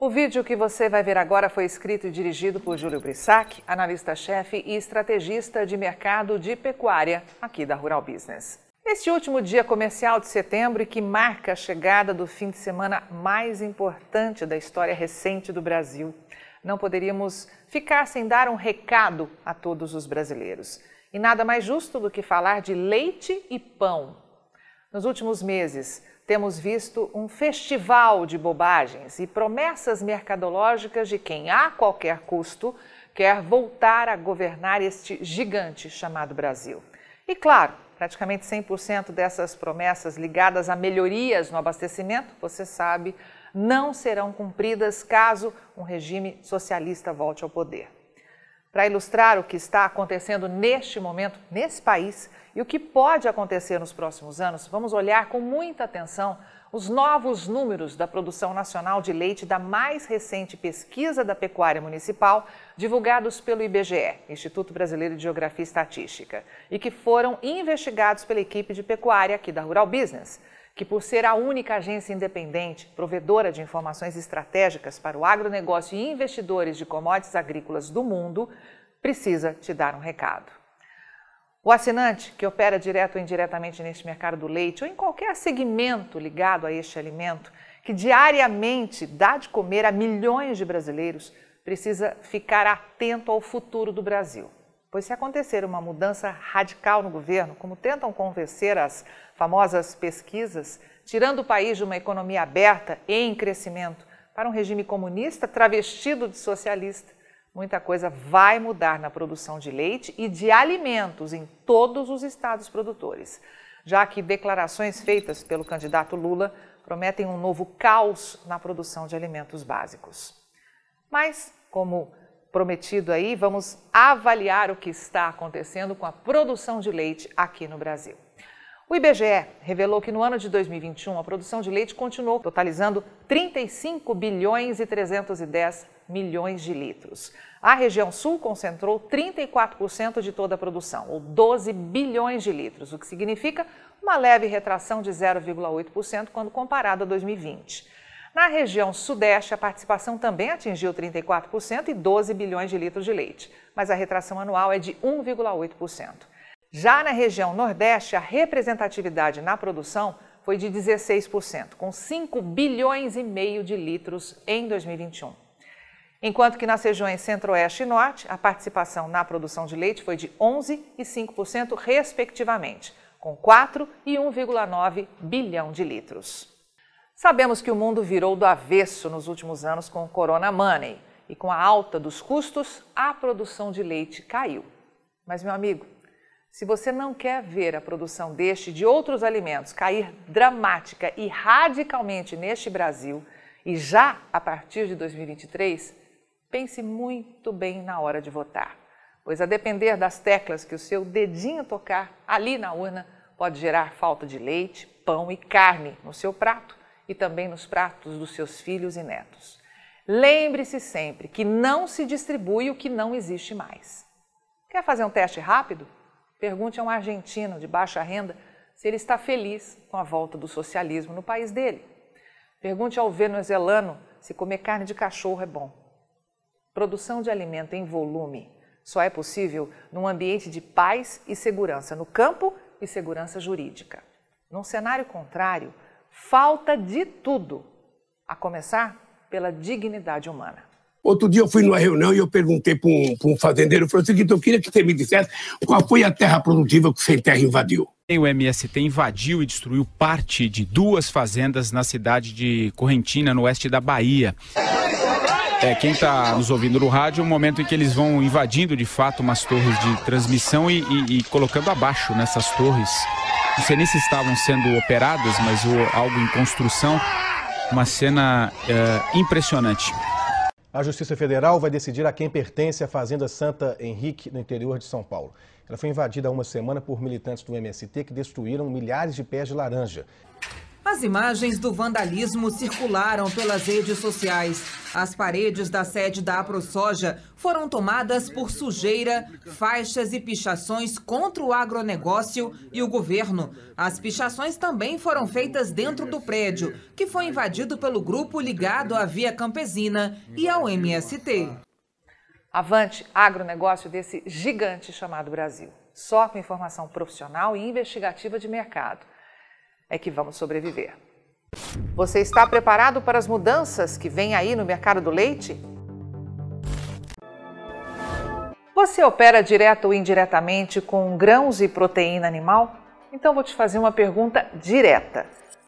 O vídeo que você vai ver agora foi escrito e dirigido por Júlio Brissac, analista-chefe e estrategista de mercado de pecuária aqui da Rural Business. Este último dia comercial de setembro e que marca a chegada do fim de semana mais importante da história recente do Brasil, não poderíamos ficar sem dar um recado a todos os brasileiros. E nada mais justo do que falar de leite e pão. Nos últimos meses, temos visto um festival de bobagens e promessas mercadológicas de quem, a qualquer custo, quer voltar a governar este gigante chamado Brasil. E claro, praticamente 100% dessas promessas ligadas a melhorias no abastecimento, você sabe, não serão cumpridas caso um regime socialista volte ao poder. Para ilustrar o que está acontecendo neste momento, nesse país, e o que pode acontecer nos próximos anos, vamos olhar com muita atenção os novos números da produção nacional de leite da mais recente pesquisa da pecuária municipal, divulgados pelo IBGE, Instituto Brasileiro de Geografia e Estatística, e que foram investigados pela equipe de pecuária aqui da Rural Business, que por ser a única agência independente provedora de informações estratégicas para o agronegócio e investidores de commodities agrícolas do mundo, precisa te dar um recado. O assinante, que opera direto ou indiretamente neste mercado do leite ou em qualquer segmento ligado a este alimento, que diariamente dá de comer a milhões de brasileiros, precisa ficar atento ao futuro do Brasil. Pois se acontecer uma mudança radical no governo, como tentam convencer as famosas pesquisas, tirando o país de uma economia aberta e em crescimento para um regime comunista travestido de socialista, muita coisa vai mudar na produção de leite e de alimentos em todos os estados produtores, já que declarações feitas pelo candidato Lula prometem um novo caos na produção de alimentos básicos. Mas, como prometido aí, vamos avaliar o que está acontecendo com a produção de leite aqui no Brasil. O IBGE revelou que no ano de 2021 a produção de leite continuou totalizando 35 bilhões e 310 milhões de litros. A região sul concentrou 34% de toda a produção, ou 12 bilhões de litros, o que significa uma leve retração de 0,8% quando comparado a 2020. Na região sudeste, a participação também atingiu 34% e 12 bilhões de litros de leite, mas a retração anual é de 1,8%. Já na região Nordeste, a representatividade na produção foi de 16%, com 5 bilhões e meio de litros em 2021. Enquanto que nas regiões Centro-Oeste e Norte, a participação na produção de leite foi de 11% e 5%, respectivamente, com 4 e 1,9 bilhão de litros. Sabemos que o mundo virou do avesso nos últimos anos com o Corona Money e com a alta dos custos, a produção de leite caiu. Mas, meu amigo, se você não quer ver a produção deste e de outros alimentos cair dramática e radicalmente neste Brasil, e já a partir de 2023, pense muito bem na hora de votar, pois a depender das teclas que o seu dedinho tocar ali na urna, pode gerar falta de leite, pão e carne no seu prato e também nos pratos dos seus filhos e netos. Lembre-se sempre que não se distribui o que não existe mais. Quer fazer um teste rápido? Pergunte a um argentino de baixa renda se ele está feliz com a volta do socialismo no país dele. Pergunte ao venezuelano se comer carne de cachorro é bom. Produção de alimento em volume só é possível num ambiente de paz e segurança no campo e segurança jurídica. Num cenário contrário, falta de tudo, a começar pela dignidade humana. Outro dia eu fui numa reunião e eu perguntei para um, um, fazendeiro, eu falei o seguinte, eu queria que você me dissesse qual foi a terra produtiva que o Sem Terra invadiu. O MST invadiu e destruiu parte de duas fazendas na cidade de Correntina, no oeste da Bahia. É, quem está nos ouvindo no rádio, é um momento em que eles vão invadindo de fato umas torres de transmissão e, e, e colocando abaixo nessas torres. Não sei nem se estavam sendo operadas, mas o, algo em construção uma cena uh, impressionante. A Justiça Federal vai decidir a quem pertence a Fazenda Santa Henrique, no interior de São Paulo. Ela foi invadida há uma semana por militantes do MST que destruíram milhares de pés de laranja. As imagens do vandalismo circularam pelas redes sociais. As paredes da sede da AproSoja foram tomadas por sujeira, faixas e pichações contra o agronegócio e o governo. As pichações também foram feitas dentro do prédio, que foi invadido pelo grupo ligado à Via Campesina e ao MST. Avante agronegócio desse gigante chamado Brasil. Só com informação profissional e investigativa de mercado é que vamos sobreviver. Você está preparado para as mudanças que vêm aí no mercado do leite? Você opera direto ou indiretamente com grãos e proteína animal? Então vou te fazer uma pergunta direta.